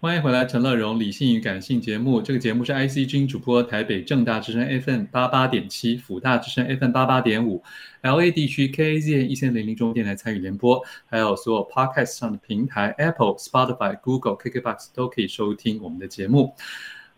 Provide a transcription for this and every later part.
欢迎回来，陈乐融理性与感性节目。这个节目是 IC 之音主播，台北正大之声 FM 八八点七，辅大之声 FM 八八点五，LA 地区 KAZ 一千零零中电台参与联播，还有所有 Podcast 上的平台 Apple、Spotify、Google、KKBox 都可以收听我们的节目。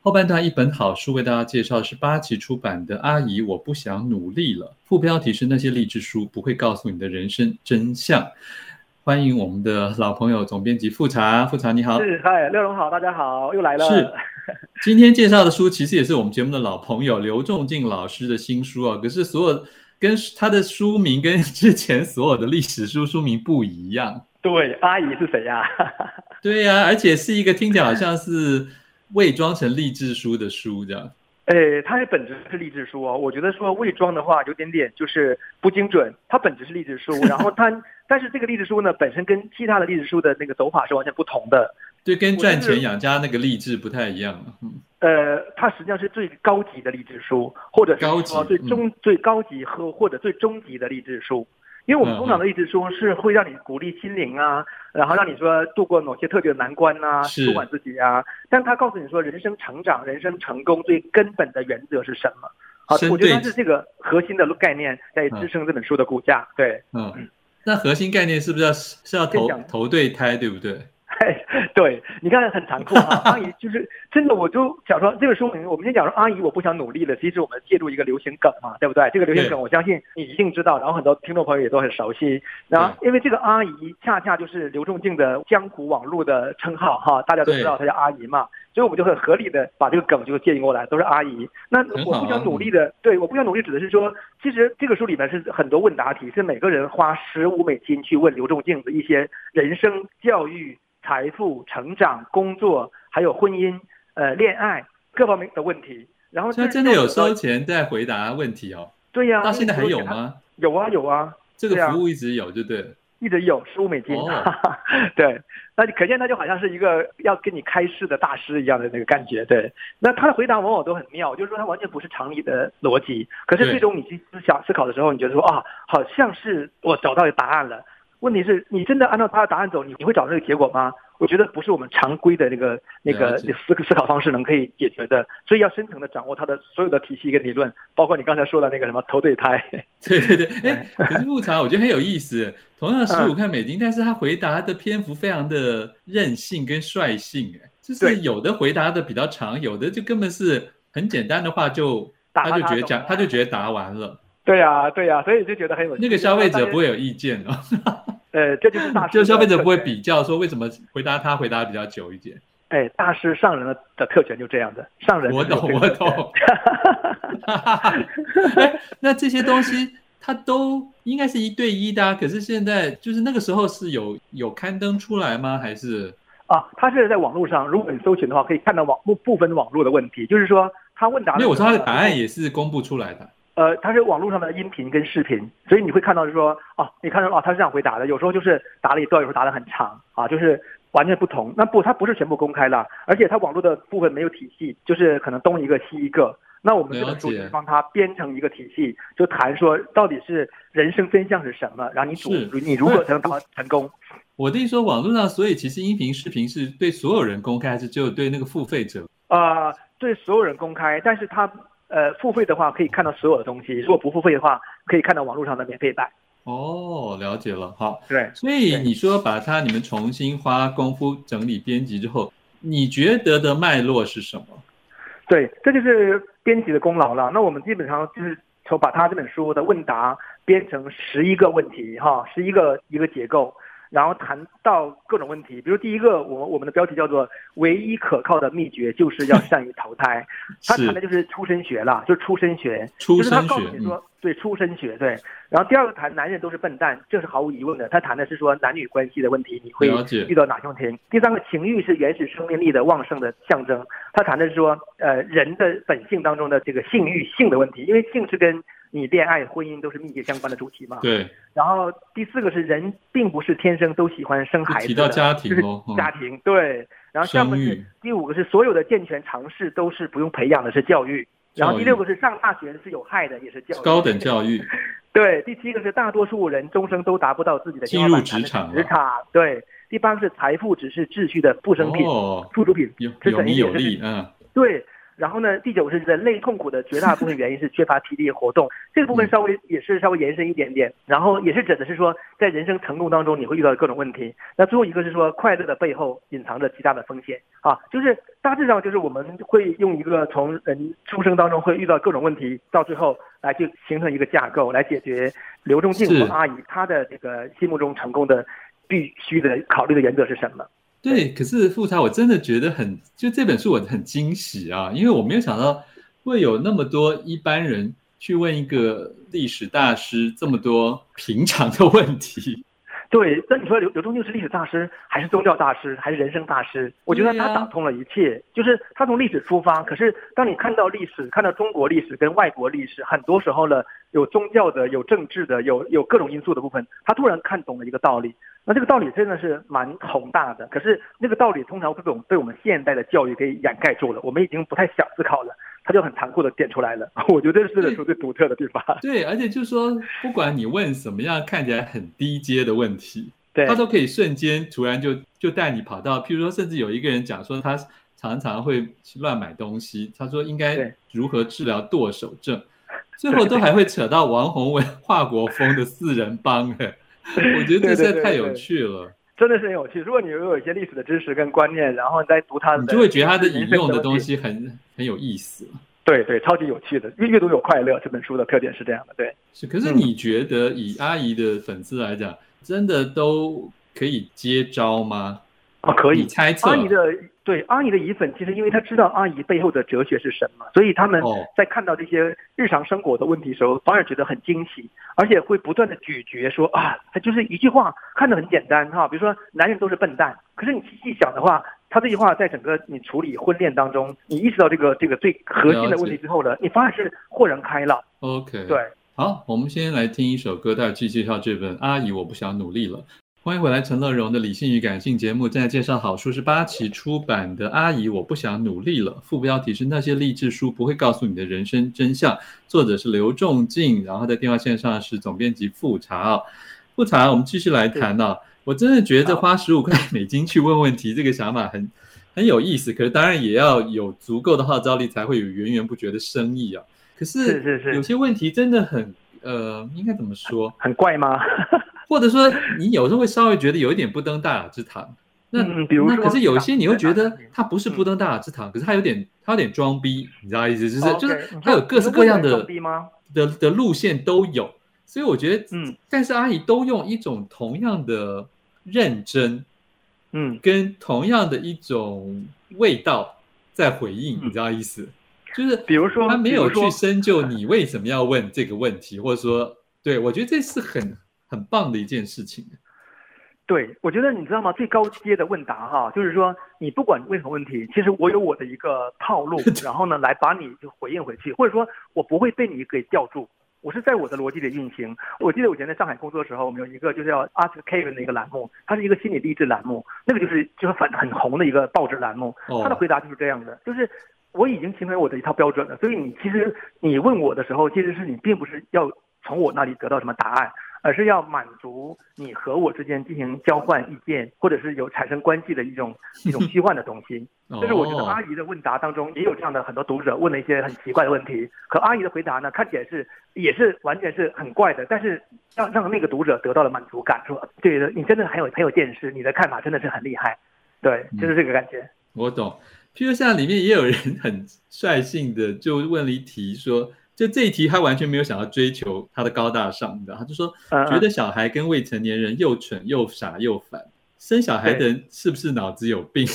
后半段一本好书为大家介绍是八旗出版的《阿姨，我不想努力了》，副标题是那些励志书不会告诉你的人生真相。欢迎我们的老朋友总编辑富察，富察你好。是，嗨，乐荣好，大家好，又来了。是，今天介绍的书其实也是我们节目的老朋友刘仲敬老师的新书啊，可是所有跟他的书名跟之前所有的历史书书名不一样。对，阿姨是谁呀？对呀，而且是一个听起来好像是。伪装成励志书的书，这样。诶，它的本质是励志书哦。我觉得说伪装的话，有点点就是不精准。它本质是励志书，然后它，但是这个励志书呢，本身跟其他的励志书的那个走法是完全不同的。对，跟赚钱养家那个励志不太一样。嗯。呃，它实际上是最高级的励志书，或者是说最中、嗯、最高级和或者最终极的励志书。因为我们通常的意思说是会让你鼓励心灵啊，然后让你说度过某些特别的难关啊，舒缓自己啊。但他告诉你说，人生成长、人生成功最根本的原则是什么？好，我觉得它是这个核心的概念在支撑这本书的骨架。对，嗯，那核心概念是不是要是要投投对胎，对不对？对，你看很残酷啊，阿姨就是真的，我就想说这个书名，我们先讲说阿姨，我不想努力了。其实我们借助一个流行梗嘛，对不对？这个流行梗，我相信你一定知道，然后很多听众朋友也都很熟悉。然后因为这个阿姨恰恰就是刘仲敬的江湖网络的称号哈，大家都知道她叫阿姨嘛，所以我们就很合理的把这个梗就借用过来，都是阿姨。那我不想努力的，对，我不想努力指的是说，其实这个书里面是很多问答题，是每个人花十五美金去问刘仲敬的一些人生教育。财富、成长、工作，还有婚姻、呃，恋爱各方面的问题，然后他真的有收钱在回答问题哦。对呀、啊，到现在还有吗？有啊，有啊，这个服务一直有，就对了，一直有十五美金。哦、对，那你可见他就好像是一个要跟你开示的大师一样的那个感觉。对，那他的回答往往都很妙，就是说他完全不是常理的逻辑，可是最终你去思想思考的时候，你觉得说啊，好像是我找到答案了。问题是你真的按照他的答案走，你你会找到这个结果吗？我觉得不是我们常规的那个那个思思考方式能可以解决的，所以要深层的掌握他的所有的体系跟理论，包括你刚才说的那个什么投对胎。对 对对，哎，可是富察我觉得很有意思，同样十五块美金，但是他回答的篇幅非常的任性跟率性，哎，就是有的回答的比较长，有的就根本是很简单的话就他就觉得讲他就觉得答完了。对呀、啊，对呀、啊，所以就觉得很有。那个消费者不会有意见哦。呃，这就是大师，就消费者不会比较说为什么回答他回答比较久一点。哎，大师上人的的特权就这样的，上人。我懂，我 懂。那这些东西它都应该是一对一的，可是现在就是那个时候是有有刊登出来吗？还是啊？他是在网络上，如果你搜寻的话，可以看到网部部分网络的问题，就是说他问答。因为我说他的答案也是公布出来的。呃，它是网络上的音频跟视频，所以你会看到就是说，哦，你看到哦，他是这样回答的，有时候就是答了一段，有时候答得很长啊，就是完全不同。那不，它不是全部公开的，而且它网络的部分没有体系，就是可能东一个西一个。那我们这本书就是帮他编成一个体系，就谈说到底是人生真相是什么，然后你主你如何才能达到成功。我的意思说，网络上，所以其实音频视频是对所有人公开，还是只有对那个付费者？啊、呃，对所有人公开，但是他。呃，付费的话可以看到所有的东西，如果不付费的话，可以看到网络上的免费版。哦，了解了，好。对，所以你说把它你们重新花功夫整理编辑之后，你觉得的脉络是什么？对，这就是编辑的功劳了。那我们基本上就是从把他这本书的问答编成十一个问题，哈，十一个一个结构。然后谈到各种问题，比如第一个，我我们的标题叫做“唯一可靠的秘诀就是要善于投胎”，他谈的就是出身学了，就是出身学，出身学，就是他告诉你说，对出身学，对。然后第二个谈男人都是笨蛋，这是毫无疑问的，他谈的是说男女关系的问题，你会遇到哪些问题？第三个，情欲是原始生命力的旺盛的象征，他谈的是说，呃，人的本性当中的这个性欲性的问题，因为性是跟你恋爱、婚姻都是密切相关的主题嘛？对。然后第四个是人并不是天生都喜欢生孩子的，提到家庭哦，就是家庭对。然后下面是第五个是所有的健全尝试都是不用培养的，是教育。然后第六个是上大学是有害的，也是教育。高等教育。对，第七个是大多数人终生都达不到自己的进入职场。职场对。第八个是财富只是秩序的附生品、哦、附属品，有有名有利，嗯，对。然后呢，第九是人类痛苦的绝大部分原因是缺乏体力活动，这个部分稍微也是稍微延伸一点点。然后也是指的是说，在人生成功当中你会遇到各种问题。那最后一个是说，快乐的背后隐藏着极大的风险啊，就是大致上就是我们会用一个从人出生当中会遇到各种问题，到最后来就形成一个架构来解决刘仲静和阿姨她的这个心目中成功的必须的考虑的原则是什么？对，可是富察，我真的觉得很，就这本书我很惊喜啊，因为我没有想到会有那么多一般人去问一个历史大师这么多平常的问题。对，那你说刘刘仲敬是历史大师，还是宗教大师，还是人生大师？我觉得他打通了一切，啊、就是他从历史出发。可是当你看到历史，看到中国历史跟外国历史，很多时候呢，有宗教的，有政治的，有有各种因素的部分，他突然看懂了一个道理。那这个道理真的是蛮宏大的，可是那个道理通常会被我们被我们现代的教育给掩盖住了，我们已经不太想思考了，他就很残酷的点出来了。我觉得这是这本书最独特的地方。对，而且就是说，不管你问什么样看起来很低阶的问题，对，他都可以瞬间突然就就带你跑到，譬如说，甚至有一个人讲说他常常会乱买东西，他说应该如何治疗剁手症，最后都还会扯到王宏文、华国锋的四人帮，哎。我觉得这太有趣了，对对对对，真的是很有趣。如果你有一些历史的知识跟观念，然后再读它的，你就会觉得它的引用的东西很很有意思。对对，超级有趣的，越阅读有快乐。这本书的特点是这样的，对。是，可是你觉得以阿姨的粉丝来讲，嗯、真的都可以接招吗？啊，可以猜测阿姨的。对阿姨的姨粉，其实因为他知道阿姨背后的哲学是什么，所以他们在看到这些日常生活的问题的时候，反而觉得很惊喜，而且会不断的咀嚼说啊，他就是一句话，看得很简单哈，比如说男人都是笨蛋，可是你细想的话，他这句话在整个你处理婚恋当中，你意识到这个这个最核心的问题之后呢，你反而是豁然开朗。OK，对，好，我们先来听一首歌，待会继续介绍这本《阿姨我不想努力了》。欢迎回来，陈乐融的理性与感性节目正在介绍好书，是八旗出版的《阿姨我不想努力了》，副标题是那些励志书不会告诉你的人生真相，作者是刘仲敬，然后在电话线上是总编辑富察啊。富察，我们继续来谈啊。我真的觉得花十五块美金去问问题，这个想法很很有意思。可是当然也要有足够的号召力，才会有源源不绝的生意啊。可是有些问题真的很呃，应该怎么说？很怪吗？或者说，你有时候会稍微觉得有一点不登大雅之堂。那、嗯、比如说，那可是有一些你会觉得他不是不登大雅之堂，嗯、可是他有点，他有点装逼，你知道意思？就是、哦 okay, 就是他有各式各样的的的路线都有。所以我觉得，嗯，但是阿姨都用一种同样的认真，嗯，跟同样的一种味道在回应，嗯、你知道意思？就是比如说，他没有去深究你为什么要问这个问题，或者说，对我觉得这是很。很棒的一件事情，对，我觉得你知道吗？最高阶的问答哈，就是说你不管问什么问题，其实我有我的一个套路，然后呢来把你就回应回去，或者说我不会被你给吊住，我是在我的逻辑里运行。我记得我以前在上海工作的时候，我们有一个就是叫 Ask Kevin 的一个栏目，它是一个心理励志栏目，那个就是就是很很红的一个报纸栏目，他的回答就是这样的，就是我已经形成我的一套标准了，所以你其实你问我的时候，其实是你并不是要从我那里得到什么答案。而是要满足你和我之间进行交换意见，或者是有产生关系的一种一种 虚幻的东西。就是我觉得阿姨的问答当中也有这样的很多读者问了一些很奇怪的问题，可阿姨的回答呢，看起来是也是完全是很怪的，但是让让那个读者得到了满足感，说对的，你真的很有很有见识，你的看法真的是很厉害，对，就是这个感觉。我懂。譬如像里面也有人很率性的就问了一题说。就这一题，他完全没有想要追求他的高大上，你知道？他就说，觉得小孩跟未成年人又蠢又傻又烦，生小孩的人是不是脑子有病？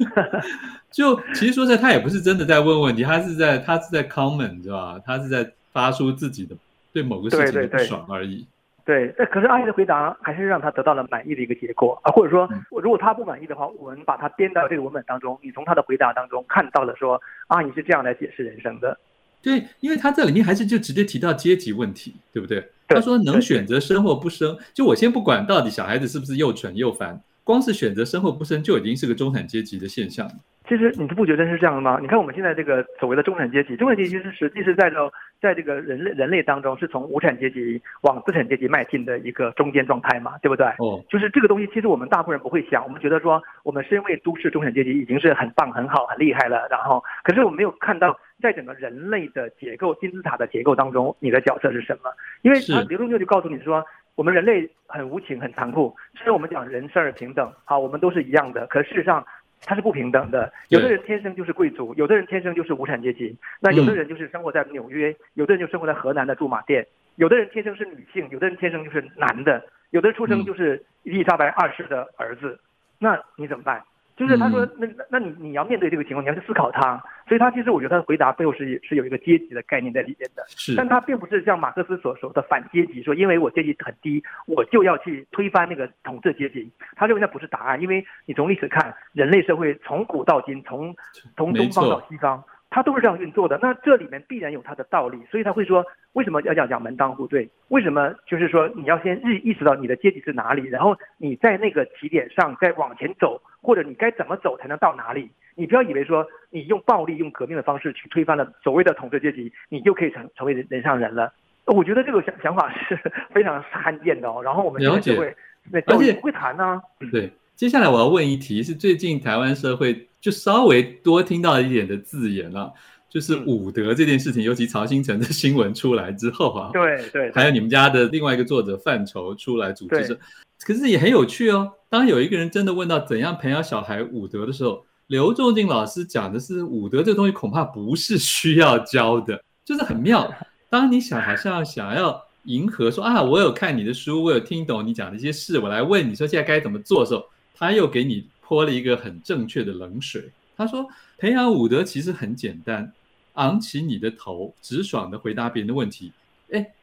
就其实说实在，他也不是真的在问问题，他是在他是在 comment，知道吧？他是在发出自己的对某个事情的不爽而已。对，对，可是阿姨的回答还是让他得到了满意的一个结果啊，或者说，如果他不满意的话，我们把它编到这个文本当中，你从他的回答当中看到了说，阿姨是这样来解释人生的。对，因为他在里面还是就直接提到阶级问题，对不对？他说能选择生或不生，就我先不管到底小孩子是不是又蠢又烦，光是选择生或不生就已经是个中产阶级的现象。其实你不觉得是这样的吗？你看我们现在这个所谓的中产阶级，中产阶级是实际是在这在这个人类人类当中，是从无产阶级往资产阶级迈进的一个中间状态嘛，对不对？哦，就是这个东西，其实我们大部分人不会想，我们觉得说，我们身为都市中产阶级已经是很棒、很好、很厉害了。然后，可是我们没有看到，在整个人类的结构金字塔的结构当中，你的角色是什么？因为他刘仲就就告诉你说，我们人类很无情、很残酷。虽然我们讲人生而平等，好，我们都是一样的，可事实上。它是不平等的，有的人天生就是贵族，有的人天生就是无产阶级，那有的人就是生活在纽约，嗯、有的人就生活在河南的驻马店，有的人天生是女性，有的人天生就是男的，有的人出生就是伊丽莎白二世的儿子，那你怎么办？就是他说，那那那你你要面对这个情况，你要去思考它。所以他其实我觉得他的回答背后是是有一个阶级的概念在里面的，是，但他并不是像马克思所说的反阶级，说因为我阶级很低，我就要去推翻那个统治阶级。他认为那不是答案，因为你从历史看，人类社会从古到今，从从东方到西方。他都是这样运作的，那这里面必然有他的道理，所以他会说，为什么要讲讲门当户对？为什么就是说你要先意意识到你的阶级是哪里，然后你在那个起点上再往前走，或者你该怎么走才能到哪里？你不要以为说你用暴力、用革命的方式去推翻了所谓的统治阶级，你就可以成成为人人上人了。我觉得这个想想法是 非常罕见的哦。然后我们现在就会，那而且不会谈呢、啊。对，接下来我要问一题，是最近台湾社会。就稍微多听到一点的字眼了，就是武德这件事情，嗯、尤其曹新成的 新闻出来之后啊，对对，还有你们家的另外一个作者范畴出来组织，可是也很有趣哦。当有一个人真的问到怎样培养小孩武德的时候，刘仲敬老师讲的是武德这个东西恐怕不是需要教的，就是很妙。当你想好像想要迎合说啊，我有看你的书，我有听懂你讲的一些事，我来问你说现在该怎么做的时候，他又给你。泼了一个很正确的冷水。他说：“培养武德其实很简单，昂起你的头，直爽的回答别人的问题。”哎，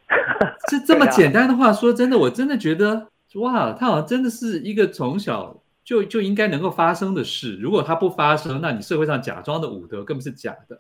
这这么 简单的话，说真的，我真的觉得哇，他好像真的是一个从小就就应该能够发生的事。如果它不发生，那你社会上假装的武德根本是假的。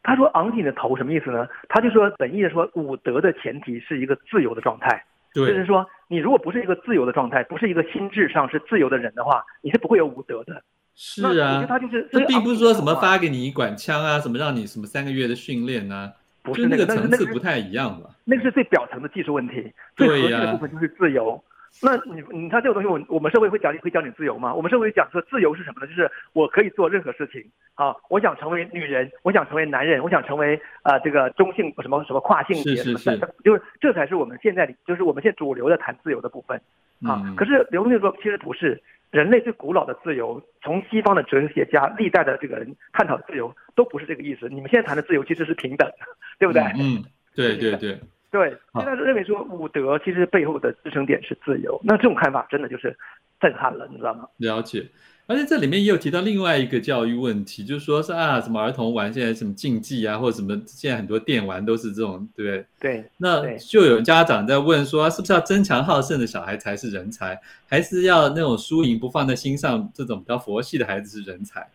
他说：“昂起你的头什么意思呢？他就说本意的说，武德的前提是一个自由的状态。”对，就是说，你如果不是一个自由的状态，不是一个心智上是自由的人的话，你是不会有武德的。是啊，他就是，这并不是说什么发给你一管枪啊，什么让你什么三个月的训练啊，不是那个层次不太一样嘛。那个是最表层的技术问题，最核心的部分就是自由。那你你看这个东西，我我们社会会讲你会教你自由吗？我们社会讲说自由是什么呢？就是我可以做任何事情啊！我想成为女人，我想成为男人，我想成为啊、呃、这个中性什么什么跨性别什么的，就是这才是我们现在就是我们现在主流的谈自由的部分啊。嗯、可是刘同学说，其实不是，人类最古老的自由，从西方的哲学家历代的这个人探讨自由，都不是这个意思。你们现在谈的自由其实是平等，对不对？嗯，嗯，对对对。对，现在是认为说武德其实背后的支撑点是自由，那这种看法真的就是震撼了，你知道吗？了解，而且这里面也有提到另外一个教育问题，就是说是啊，什么儿童玩现在什么竞技啊，或者什么现在很多电玩都是这种，对不对？对，那就有家长在问说，是不是要争强好胜的小孩才是人才，还是要那种输赢不放在心上，这种比较佛系的孩子是人才？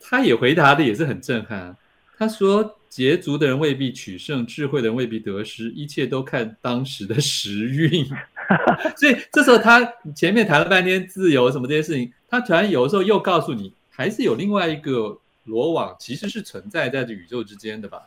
他也回答的也是很震撼啊。他说：“捷足的人未必取胜，智慧的人未必得失，一切都看当时的时运。”所以这时候他前面谈了半天自由什么这些事情，他突然有的时候又告诉你，还是有另外一个罗网，其实是存在在这宇宙之间的吧？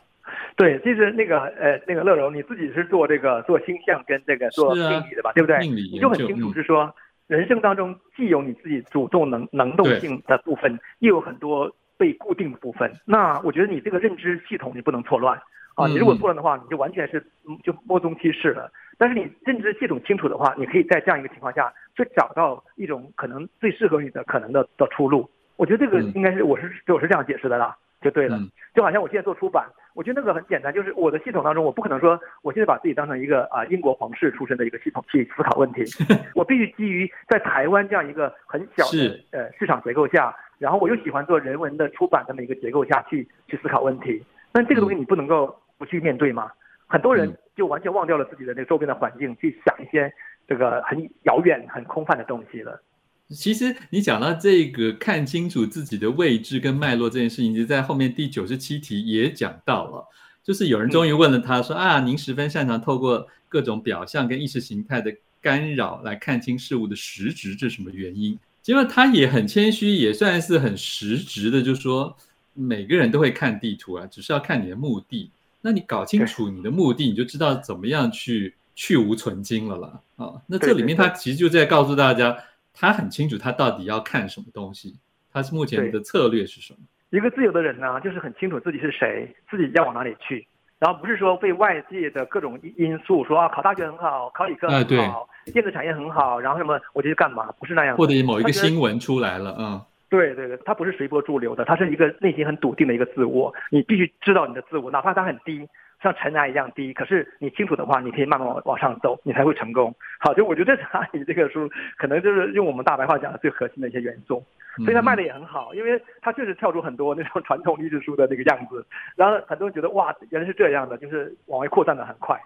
对，其实那个呃，那个乐柔，你自己是做这个做星象跟这个做命理的吧？啊、对不对？命理你就很清楚是说，嗯、人生当中既有你自己主动能能动性的部分，又有很多。被固定的部分，那我觉得你这个认知系统你不能错乱啊！你如果错乱的话，你就完全是就摸东提事了。但是你认知系统清楚的话，你可以在这样一个情况下，去找到一种可能最适合你的可能的的出路。我觉得这个应该是我是我是这样解释的啦，就对了。就好像我现在做出版，我觉得那个很简单，就是我的系统当中，我不可能说我现在把自己当成一个啊英国皇室出身的一个系统去思考问题，我必须基于在台湾这样一个很小的呃市场结构下。然后我又喜欢做人文的出版这么一个结构下去去思考问题，但这个东西你不能够不去面对吗？很多人就完全忘掉了自己的那个周边的环境，去想一些这个很遥远、很空泛的东西了。其实你讲到这个看清楚自己的位置跟脉络这件事情，就在后面第九十七题也讲到了，就是有人终于问了他说、嗯、啊，您十分擅长透过各种表象跟意识形态的干扰来看清事物的实质，这是什么原因？结果他也很谦虚，也算是很实质的，就是说每个人都会看地图啊，只是要看你的目的。那你搞清楚你的目的，你就知道怎么样去去无存精了啦。啊，那这里面他其实就在告诉大家，他很清楚他到底要看什么东西，他是目前的策略是什么。一个自由的人呢，就是很清楚自己是谁，自己要往哪里去，然后不是说被外界的各种因素说啊，考大学很好，考理科很好，哎、电子产业很好，然后什么我就去干嘛？不是那样。或者某一个新闻出来了，嗯。对对对，他不是随波逐流的，他是一个内心很笃定的一个自我。你必须知道你的自我，哪怕它很低，像尘埃一样低，可是你清楚的话，你可以慢慢往往上走，你才会成功。好，就我觉得这是阿姨这个书，可能就是用我们大白话讲的最核心的一些元素，所以它卖的也很好，因为它确实跳出很多那种传统励志书的那个样子，然后很多人觉得哇，原来是这样的，就是往外扩散的很快。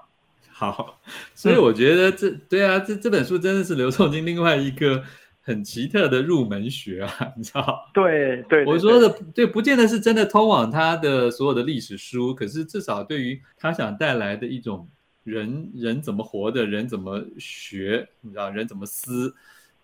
好，所以我觉得这对啊，这这本书真的是刘仲金另外一个。很奇特的入门学啊，你知道？对对，对，我说的对，不见得是真的通往他的所有的历史书，可是至少对于他想带来的一种人人怎么活的，人怎么学，你知道，人怎么思，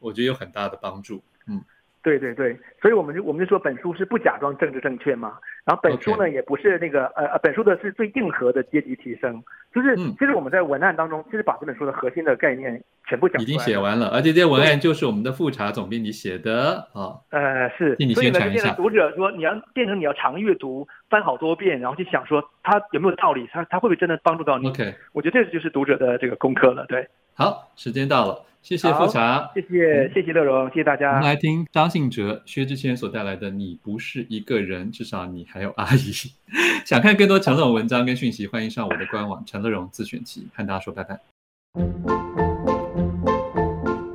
我觉得有很大的帮助。嗯。对对对，所以我们就我们就说本书是不假装政治正确嘛，然后本书呢也不是那个呃呃，本书的是最硬核的阶级提升，就是其实我们在文案当中其实把这本书的核心的概念全部讲已经写完了，而且这些文案就是我们的复查总编辑写的啊。呃是，所以呢就变成。读者说你要变成你要常阅读，翻好多遍，然后去想说它有没有道理，它它会不会真的帮助到你？OK，我觉得这就是读者的这个功课了，对。好，时间到了。谢谢富察，谢谢谢谢乐荣，谢谢大家。我们来听张信哲、薛之谦所带来的《你不是一个人》，至少你还有阿姨。想看更多陈乐融文章跟讯息，欢迎上我的官网陈乐荣自选集。和大家说拜拜。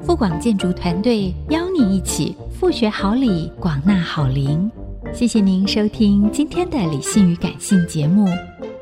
富广建筑团队邀你一起富学好礼，广纳好邻。谢谢您收听今天的理性与感性节目。